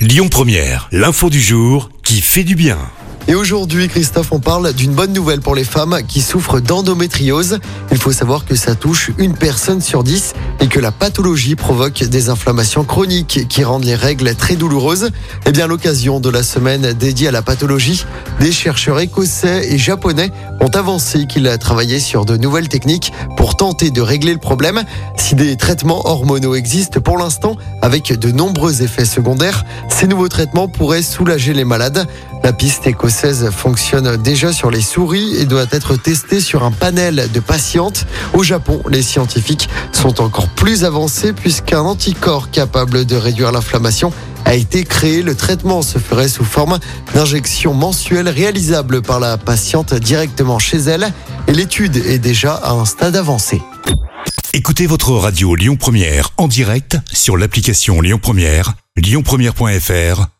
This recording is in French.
Lyon Première, l'info du jour qui fait du bien. Et aujourd'hui, Christophe, on parle d'une bonne nouvelle pour les femmes qui souffrent d'endométriose. Il faut savoir que ça touche une personne sur dix et que la pathologie provoque des inflammations chroniques qui rendent les règles très douloureuses. Eh bien, l'occasion de la semaine dédiée à la pathologie, des chercheurs écossais et japonais ont avancé qu'ils travaillaient sur de nouvelles techniques pour tenter de régler le problème. Si des traitements hormonaux existent pour l'instant avec de nombreux effets secondaires, ces nouveaux traitements pourraient soulager les malades. La piste écossaise fonctionne déjà sur les souris et doit être testée sur un panel de patientes. Au Japon, les scientifiques sont encore plus avancés puisqu'un anticorps capable de réduire l'inflammation a été créé. Le traitement se ferait sous forme d'injection mensuelle réalisable par la patiente directement chez elle et l'étude est déjà à un stade avancé. Écoutez votre radio Lyon Première en direct sur l'application Lyon Première, lyonpremière.fr